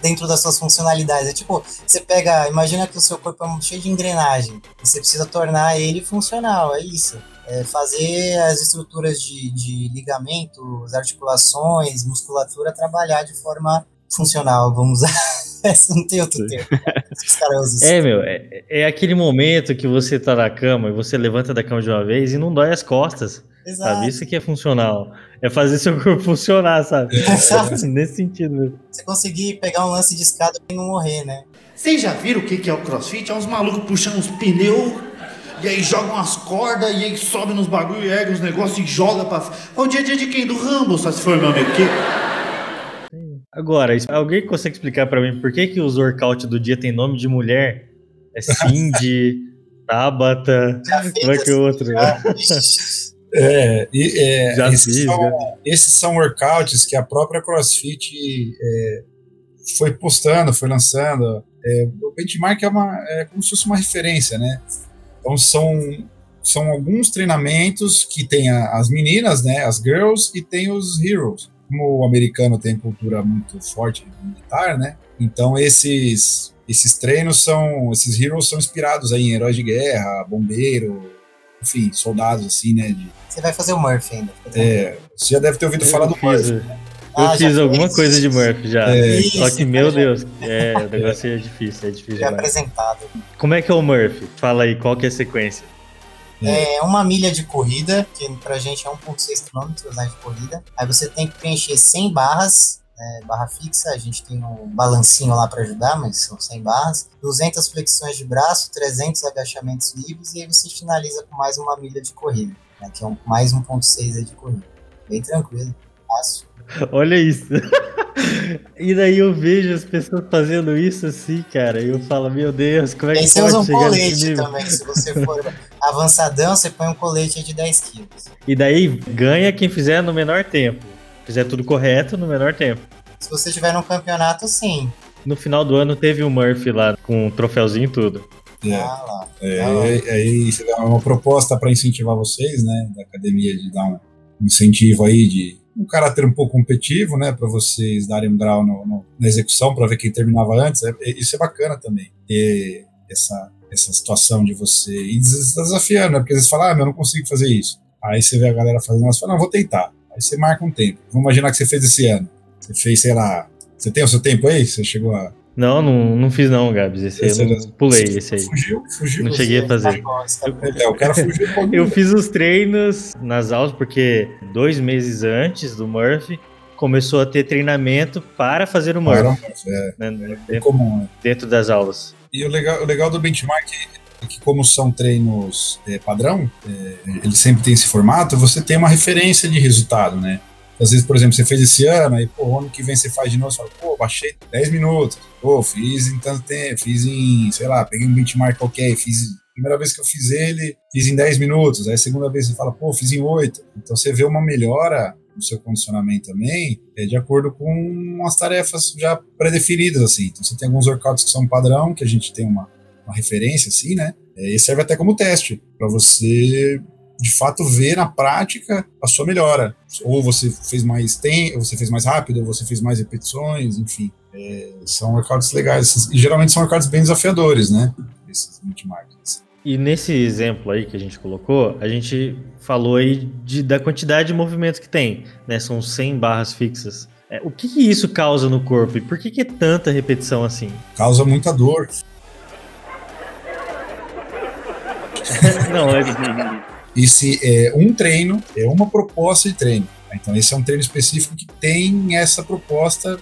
dentro das suas funcionalidades. É tipo, você pega, imagina que o seu corpo é cheio de engrenagem e você precisa tornar ele funcional, é isso é, fazer as estruturas de, de ligamentos, articulações, musculatura trabalhar de forma funcional, vamos usar. não tem outro termo. É, meu, é, é, aquele momento que você tá na cama e você levanta da cama de uma vez e não dói as costas. Exato. Sabe? Isso que é funcional. É fazer seu corpo funcionar, sabe? Exato. Nesse sentido mesmo. Você conseguir pegar um lance de escada e não morrer, né? Vocês já viram o que é o crossfit? É uns malucos puxando uns pneus e aí joga umas cordas, e aí sobe nos bagulho, ergue os negócios e joga pra. É o dia a dia de quem? Do Rambo, só se for, meu amigo. Que... Agora, alguém consegue explicar para mim por que, que os workout do dia tem nome de mulher? É Cindy, Tabata, como é que é o outro? É, é, Já esses, fiz, são, né? esses são workouts que a própria CrossFit é, foi postando, foi lançando. É, o benchmark é, uma, é como se fosse uma referência, né? Então são, são alguns treinamentos que tem a, as meninas, né, as girls, e tem os heroes. Como o americano tem cultura muito forte militar, né? Então esses esses treinos são, esses heroes são inspirados aí em heróis de guerra, bombeiro, enfim, soldados assim, né? De, Você vai fazer o Murphy ainda. é, você já deve ter ouvido falar do fiz, Murphy. Eu Ah, fiz alguma fez? coisa de Murphy já. É. Só que, meu já- Deus, é, o negócio é difícil, é difícil Já demais. apresentado. Como é que é o Murphy? Fala aí, qual que é a sequência? É uma milha de corrida, que pra gente é 1.6 km né, de corrida. Aí você tem que preencher 100 barras, é, barra fixa, a gente tem um balancinho lá pra ajudar, mas são 100 barras. 200 flexões de braço, 300 agachamentos livres e aí você finaliza com mais uma milha de corrida, né, que é um, mais 1.6 aí de corrida. Bem tranquilo, fácil. Olha isso. e daí eu vejo as pessoas fazendo isso assim, cara, e eu falo, meu Deus, como é que aí você pode usa um colete também, se você for avançadão, você põe um colete de 10 quilos. E daí ganha quem fizer no menor tempo. Fizer tudo correto no menor tempo. Se você tiver num campeonato, sim. No final do ano teve o Murphy lá com um troféuzinho e tudo. É. Ah lá. É, Ah lá. aí, aí você dá uma proposta para incentivar vocês, né, da academia, de dar um incentivo aí de um caráter um pouco competitivo, né, para vocês darem um grau no- no- na execução, para ver quem terminava antes. É- é- isso é bacana também, ter essa, essa situação de você ir des- desafiando, né, porque às vezes fala, ah, meu, eu não consigo fazer isso. Aí você vê a galera fazendo, você fala, não, vou tentar. Aí você marca um tempo. Vamos imaginar que você fez esse ano. Você fez, sei lá, você tem o seu tempo aí? Você chegou a. Não, não, não fiz não, Gabs. Esse aí eu não, pulei, esse aí. Fugiu, fugiu. Não cheguei a fazer. É, o cara fugiu. Eu fiz os treinos nas aulas porque dois meses antes do Murphy começou a ter treinamento para fazer o Murphy Caramba, é, né, é dentro, comum, né? dentro das aulas. E o legal, o legal do benchmark é que, como são treinos é, padrão, é, ele sempre tem esse formato, você tem uma referência de resultado, né? Às vezes, por exemplo, você fez esse ano, aí, pô, ano que vem você faz de novo, você fala, pô, baixei 10 minutos, pô, fiz em tanto tempo, fiz em, sei lá, peguei um benchmark qualquer, fiz, primeira vez que eu fiz ele, fiz em 10 minutos, aí segunda vez você fala, pô, fiz em 8. Então você vê uma melhora no seu condicionamento também, é de acordo com as tarefas já pré-definidas, assim. Então você tem alguns workouts que são padrão, que a gente tem uma, uma referência, assim, né? É, E serve até como teste, para você de fato ver na prática a sua melhora. Ou você fez mais tempo, ou você fez mais rápido, ou você fez mais repetições, enfim. É, são workouts legais. E geralmente são workouts bem desafiadores, né? Esses benchmarks. E nesse exemplo aí que a gente colocou, a gente falou aí de, da quantidade de movimentos que tem, né? São 100 barras fixas. É, o que, que isso causa no corpo e por que, que é tanta repetição assim? Causa muita dor. Não, é, E se é um treino, é uma proposta de treino. Então, esse é um treino específico que tem essa proposta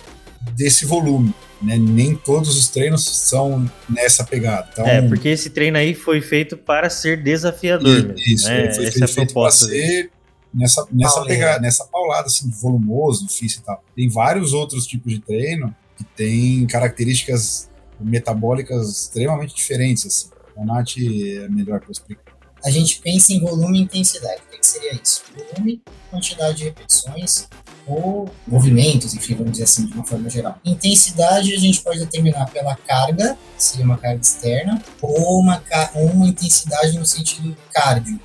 desse volume. Né? Nem todos os treinos são nessa pegada. Então, é, porque esse treino aí foi feito para ser desafiador. mesmo, isso, né? foi é a feito para ser nessa, nessa pegada, nessa paulada, assim, volumoso, difícil e tal. Tem vários outros tipos de treino que têm características metabólicas extremamente diferentes, assim. A Nath é melhor para explicar. A gente pensa em volume e intensidade. O que, seria isso? Volume, quantidade de repetições ou movimentos, enfim, vamos dizer assim, de uma forma geral. Intensidade a gente pode determinar pela carga, seria uma carga externa, ou uma, ou uma intensidade no sentido cardio,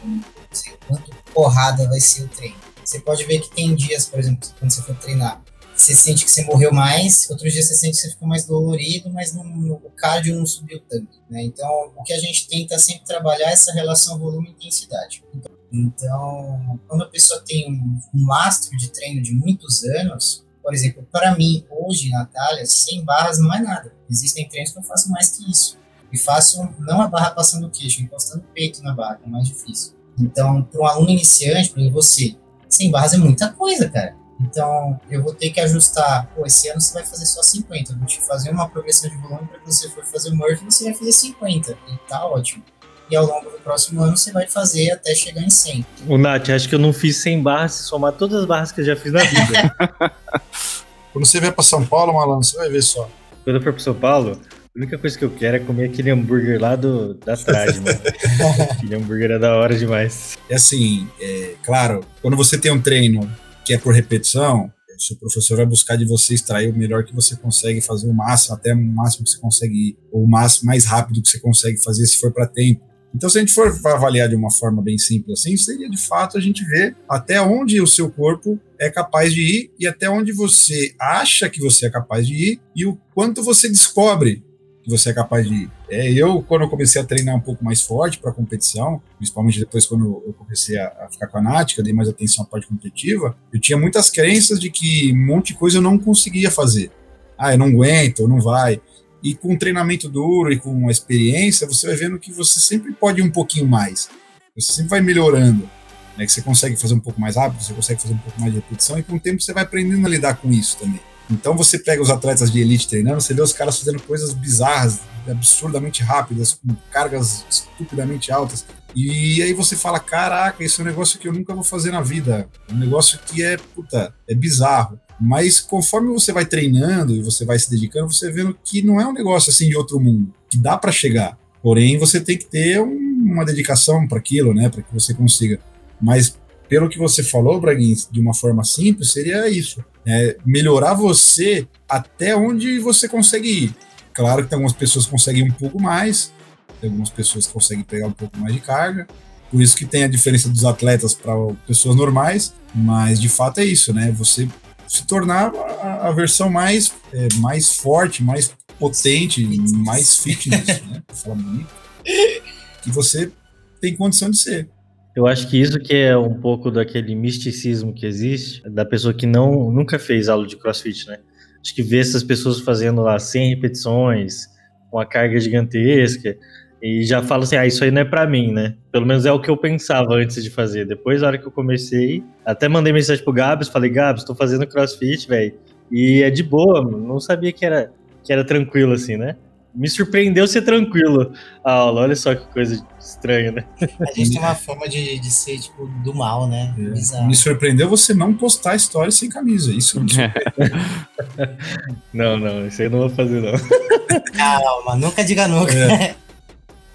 quanto porrada vai ser o treino. Você pode ver que tem dias, por exemplo, quando você for treinar, você sente que você morreu mais, outros dias você sente que você ficou mais dolorido, mas não, o cardio não subiu tanto. Né? Então, o que a gente tenta sempre trabalhar é essa relação volume-intensidade. Então, quando a pessoa tem um, um lastro de treino de muitos anos, por exemplo, para mim, hoje, Natália, 100 barras não é nada. Existem treinos que eu faço mais que isso. E faço não a barra passando o queixo, encostando o peito na barra, que é mais difícil. Então, para um aluno iniciante, para você, 100 barras é muita coisa, cara. Então, eu vou ter que ajustar. Pô, esse ano você vai fazer só 50. Eu vou te fazer uma progressão de volume para que você for fazer o Murphy, você vai fazer 50. E tá ótimo. E ao longo do próximo ano você vai fazer até chegar em 100. O Nath, acho que eu não fiz 100 barras se somar todas as barras que eu já fiz na vida. Quando você vier para São Paulo, malandro, você vai ver só. Quando eu for pro São Paulo, a única coisa que eu quero é comer aquele hambúrguer lá do, da trás, mano. aquele hambúrguer é da hora demais. É assim, é, claro, quando você tem um treino que é por repetição, o seu professor vai buscar de você extrair o melhor que você consegue fazer o máximo, até o máximo que você consegue ir, ou o máximo mais rápido que você consegue fazer se for para tempo. Então, se a gente for avaliar de uma forma bem simples assim, seria de fato a gente ver até onde o seu corpo é capaz de ir e até onde você acha que você é capaz de ir e o quanto você descobre que você é capaz de ir. É, eu, quando eu comecei a treinar um pouco mais forte para competição, principalmente depois quando eu comecei a, a ficar com a nática, dei mais atenção à parte competitiva, eu tinha muitas crenças de que um monte de coisa eu não conseguia fazer. Ah, eu não aguento, não vai. E com treinamento duro e com experiência, você vai vendo que você sempre pode ir um pouquinho mais. Você sempre vai melhorando. Né, que você consegue fazer um pouco mais rápido, você consegue fazer um pouco mais de repetição, e com o tempo você vai aprendendo a lidar com isso também. Então você pega os atletas de elite treinando, você vê os caras fazendo coisas bizarras, absurdamente rápidas, com cargas estupidamente altas. E aí você fala, caraca, esse é um negócio que eu nunca vou fazer na vida. Um negócio que é, puta, é bizarro. Mas conforme você vai treinando e você vai se dedicando, você vendo que não é um negócio assim de outro mundo, que dá para chegar. Porém, você tem que ter um, uma dedicação para aquilo, né, para que você consiga. Mas pelo que você falou, Braguins, de uma forma simples, seria isso: é melhorar você até onde você consegue ir. Claro que tem algumas pessoas que conseguem um pouco mais, tem algumas pessoas que conseguem pegar um pouco mais de carga. Por isso que tem a diferença dos atletas para pessoas normais, mas de fato é isso, né? Você se tornar a, a versão mais, é, mais forte, mais potente, mais fitness, né? Falar bonito, que você tem condição de ser. Eu acho que isso que é um pouco daquele misticismo que existe, da pessoa que não nunca fez aula de crossfit, né? Acho que ver essas pessoas fazendo lá 100 repetições, com a carga gigantesca, e já falo assim, ah, isso aí não é para mim, né? Pelo menos é o que eu pensava antes de fazer. Depois, na hora que eu comecei, até mandei mensagem pro Gabs, falei, Gabs, tô fazendo crossfit, velho. E é de boa, mano. Não sabia que era, que era tranquilo assim, né? Me surpreendeu ser tranquilo a aula. Olha só que coisa estranha, né? A gente tem uma fama de, de ser, tipo, do mal, né? É. Me surpreendeu você não postar histórias sem camisa. Isso me Não, não, isso aí eu não vou fazer, não. Calma, nunca diga nunca. É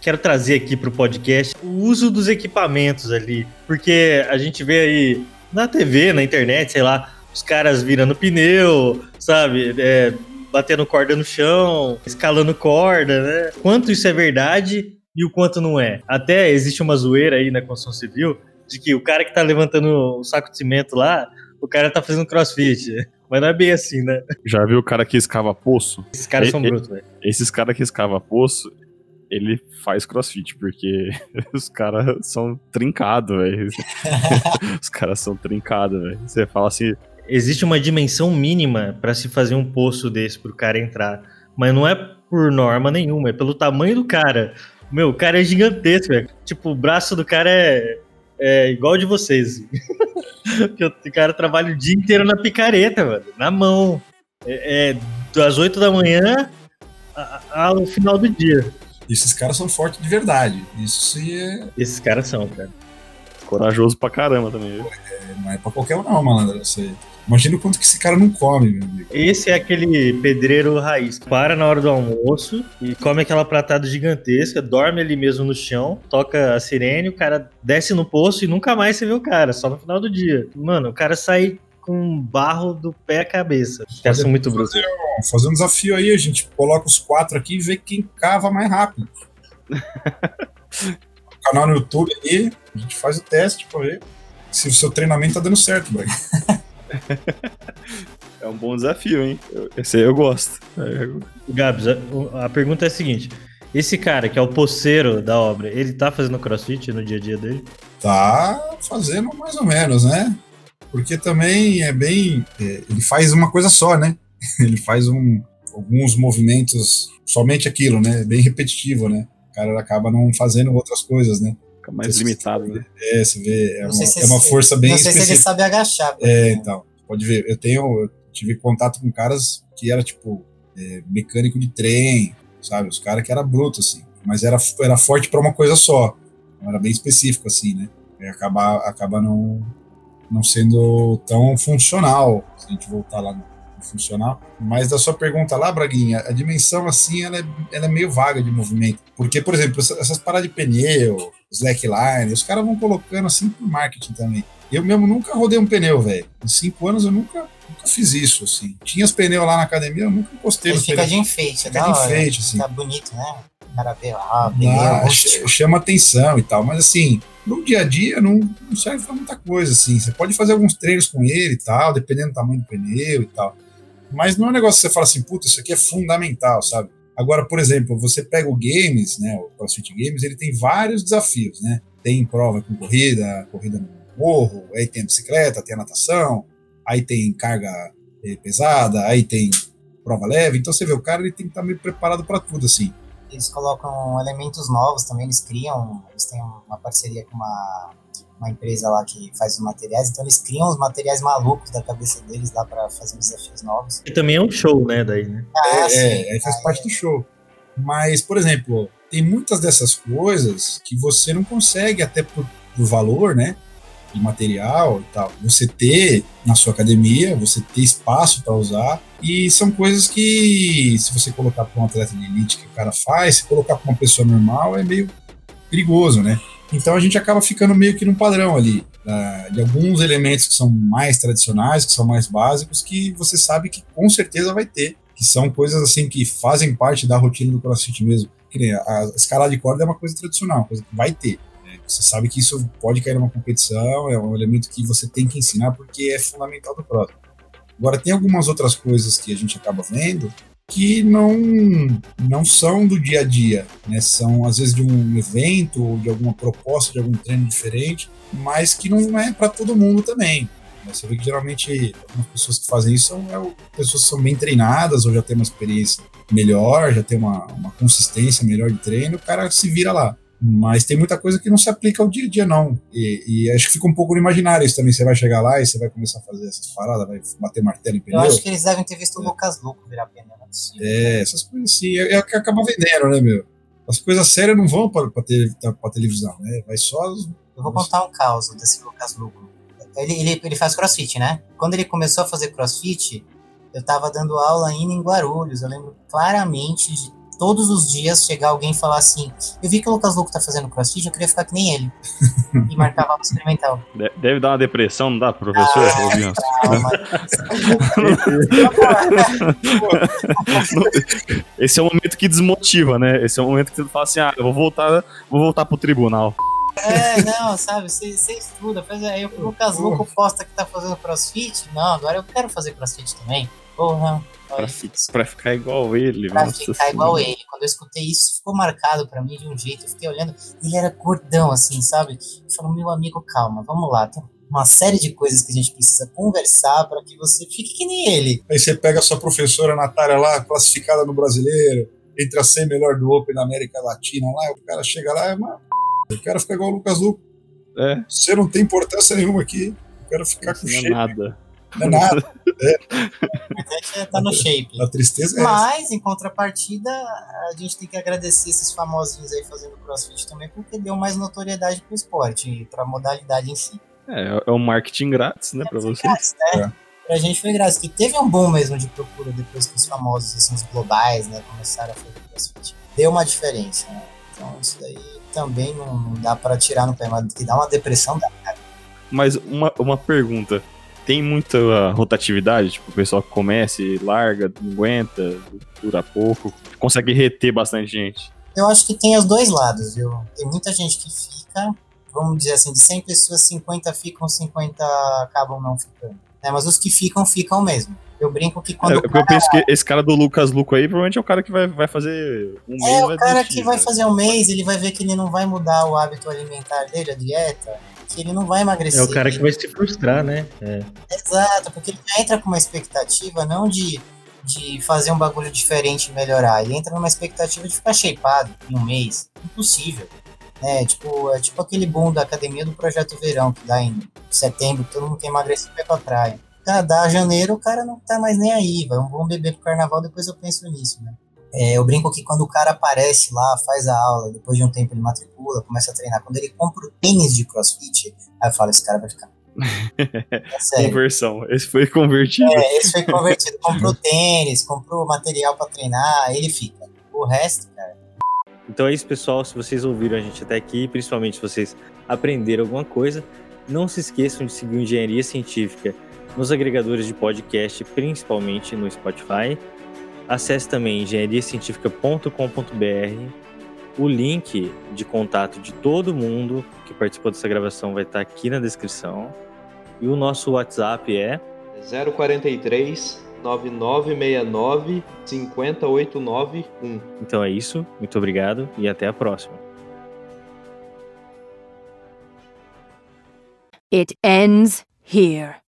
quero trazer aqui para o podcast o uso dos equipamentos ali, porque a gente vê aí na TV, na internet, sei lá, os caras virando pneu, sabe? É, batendo corda no chão, escalando corda, né? Quanto isso é verdade e o quanto não é. Até existe uma zoeira aí na construção civil de que o cara que tá levantando o saco de cimento lá, o cara tá fazendo crossfit. Mas não é bem assim, né? Já viu o cara que escava poço? Esses caras e, são brutos, velho. Esses caras que escava poço, ele faz crossfit, porque os caras são trincados, velho. os caras são trincados, velho. Você fala assim. Existe uma dimensão mínima para se fazer um poço desse pro cara entrar. Mas não é por norma nenhuma, é pelo tamanho do cara. Meu, o cara é gigantesco, velho. Tipo, o braço do cara é, é igual de vocês. O cara trabalha o dia inteiro na picareta, mano. Na mão. É, é das 8 da manhã ao final do dia. Esses caras são fortes de verdade. Isso sim é. Esses caras são, cara. Corajoso pra caramba também. É, não é pra qualquer um, não, malandro. Você... Imagina o quanto que esse cara não come, meu amigo. Esse é aquele pedreiro raiz para na hora do almoço e come aquela pratada gigantesca, dorme ali mesmo no chão, toca a sirene, o cara desce no poço e nunca mais você vê o cara, só no final do dia. Mano, o cara sai com barro do pé à cabeça. Os caras são muito brutos. Fazer, um desafio aí, a gente coloca os quatro aqui e vê quem cava mais rápido. o canal no YouTube aí, a gente faz o teste pra ver se o seu treinamento tá dando certo, velho. É um bom desafio, hein? Esse aí eu gosto. Gabs, a, a pergunta é a seguinte: esse cara que é o poceiro da obra, ele tá fazendo crossfit no dia a dia dele? Tá fazendo mais ou menos, né? porque também é bem. É, ele faz uma coisa só, né? Ele faz um, alguns movimentos, somente aquilo, né? Bem repetitivo, né? O cara acaba não fazendo outras coisas, né? Fica mais você limitado, né? É, você vê, é, uma, é uma força bem Não sei específica. se ele sabe agachar. É, então. Pode ver, eu tenho. Eu tive contato com caras que era tipo é, mecânico de trem, sabe? Os caras que era bruto, assim. Mas era, era forte para uma coisa só. Era bem específico, assim, né? E acaba, acaba não, não sendo tão funcional, se a gente voltar lá no, funcional. Mas da sua pergunta lá, Braguinha, a dimensão assim, ela é, ela é meio vaga de movimento. Porque, por exemplo, essas paradas de pneu, slackline, os caras vão colocando assim pro marketing também. Eu mesmo nunca rodei um pneu, velho. Em cinco anos eu nunca, nunca fiz isso, assim. Tinha os pneus lá na academia, eu nunca postei Ele fica pneu. de enfeite, é fica de enfeite, assim. Tá bonito, né? cara vê lá, pneu, ch- chama atenção e tal, mas assim, no dia a dia não, não serve pra muita coisa, assim. Você pode fazer alguns treinos com ele e tal, dependendo do tamanho do pneu e tal. Mas não é um negócio que você fala assim, puta, isso aqui é fundamental, sabe? Agora, por exemplo, você pega o Games, né, o CrossFit Games, ele tem vários desafios, né? Tem prova com corrida, corrida no morro, aí tem a bicicleta, tem a natação, aí tem carga eh, pesada, aí tem prova leve. Então você vê, o cara ele tem que estar meio preparado para tudo, assim. eles colocam elementos novos também, eles criam, eles têm uma parceria com uma, uma empresa lá que faz os materiais, então eles criam os materiais malucos da cabeça deles lá pra fazer os desafios novos. E também é um show, né, daí, né? Ah, É, sim. é, aí faz parte do show. Mas, por exemplo, tem muitas dessas coisas que você não consegue, até por, por valor, né? De material e tal. Você ter na sua academia, você ter espaço para usar. E são coisas que, se você colocar para um atleta de elite que o cara faz, se colocar para uma pessoa normal, é meio perigoso, né? Então a gente acaba ficando meio que num padrão ali, ah, de alguns elementos que são mais tradicionais, que são mais básicos, que você sabe que com certeza vai ter que são coisas assim que fazem parte da rotina do CrossFit mesmo. A, a escalada de corda é uma coisa tradicional, coisa que vai ter. né? Você sabe que isso pode cair numa competição, é um elemento que você tem que ensinar porque é fundamental do Cross. Agora, tem algumas outras coisas que a gente acaba vendo que não, não são do dia a dia, né? São às vezes de um evento ou de alguma proposta de algum treino diferente, mas que não é para todo mundo também. né? Você vê que geralmente algumas pessoas que fazem isso são é, pessoas que são bem treinadas ou já tem uma experiência melhor, já tem uma, uma consistência melhor de treino, o cara se vira lá. Mas tem muita coisa que não se aplica ao dia a dia, não. E, e acho que fica um pouco no imaginário isso também. Você vai chegar lá e você vai começar a fazer essas paradas, vai bater martelo em Eu pneu. acho que eles devem ter visto o Lucas Luco virar pneu, não é possível. É, essas coisas assim, é, é o que acaba vendendo, né, meu? As coisas sérias não vão pra, pra, te- pra televisão, né? Vai só. os- Eu vou contar um caos desse Lucas Luco. Ele, ele, ele faz crossfit, né? Quando ele começou a fazer crossfit, eu tava dando aula ainda em Guarulhos. Eu lembro claramente de todos os dias chegar alguém e falar assim: Eu vi que o Lucas Luco tá fazendo crossfit, eu queria ficar que nem ele. e marcava aula experimental. De- Deve dar uma depressão, não dá, professor? Ah, Ô, Vinhas? Esse é o momento que desmotiva, né? Esse é o momento que você fala assim, ah, eu vou voltar, vou voltar pro tribunal. É, não, sabe, você, você estuda, faz aí o Lucas Luco posta que tá fazendo crossfit. Não, agora eu quero fazer crossfit também. Porra, Pra, pra ficar igual ele. Pra nossa ficar igual senhora. ele. Quando eu escutei isso, ficou marcado pra mim de um jeito. Eu fiquei olhando, ele era gordão, assim, sabe? Eu falei, meu amigo, calma, vamos lá. Tem uma série de coisas que a gente precisa conversar pra que você fique que nem ele. Aí você pega a sua professora Natália lá, classificada no brasileiro, entre as 100 melhor do Open da América Latina lá, o cara chega lá e uma. Eu quero ficar igual o Lucas Luco. É. Você não tem importância nenhuma aqui. Eu quero ficar com Isso não é shape. nada. Não é nada. A gente já tá no shape. A tristeza é essa. Mas, em contrapartida, a gente tem que agradecer esses famosinhos aí fazendo crossfit também, porque deu mais notoriedade pro esporte e pra modalidade em si. É, é um marketing grátis, né, pra Foi você. grátis, né? Pra gente foi grátis, que teve um boom mesmo de procura depois que os famosos, assim, os globais, né, começaram a fazer crossfit. Deu uma diferença, né? Então isso daí também não, dá pra tirar no pé, mas que dá uma depressão da Mas uma, uma pergunta. Tem muita rotatividade? Tipo, o pessoal que começa e larga, não aguenta, dura pouco, consegue reter bastante gente. Eu acho que tem os dois lados, viu? Tem muita gente que fica, vamos dizer assim, de 100 pessoas, 50 ficam, 50 acabam não ficando. né? Mas os que ficam, ficam mesmo. Eu brinco que quando É, porque eu cara, penso que esse cara do Lucas Luco aí provavelmente é o cara que vai, vai fazer um mês é o cara desistir, que vai né? fazer um mês, ele vai ver que ele não vai mudar o hábito alimentar dele, a dieta, que ele não vai emagrecer. É o cara que vai se frustrar, né? É. Exato, porque ele já entra com uma expectativa não de, de fazer um bagulho diferente e melhorar. Ele entra numa expectativa de ficar shapeado em um mês. Impossível. Né? Tipo, é tipo aquele boom da academia do Projeto Verão, que dá em setembro, todo mundo quer emagrecer e vai pra praia. Dá janeiro, o cara não tá mais nem aí. Vai um bom beber pro carnaval, depois eu penso nisso, né? É, eu brinco que quando o cara aparece lá, faz a aula, depois de um tempo ele matricula, começa a treinar. Quando ele compra o tênis de crossfit, aí eu falo, esse cara vai ficar. É sério. Conversão. Esse foi convertido. É, esse foi convertido. Comprou tênis, comprou material pra treinar, ele fica. O resto, cara. Então é isso, pessoal. Se vocês ouviram a gente até aqui, principalmente se vocês aprenderam alguma coisa, não se esqueçam de seguir Engenharia Científica nos agregadores de podcast, principalmente no Spotify. Acesse também engenhariacientifica.com.br O link de contato de todo mundo que participou dessa gravação vai estar aqui na descrição. E o nosso WhatsApp é 043 9969 50891. Então é isso. Muito obrigado e até a próxima. It ends here.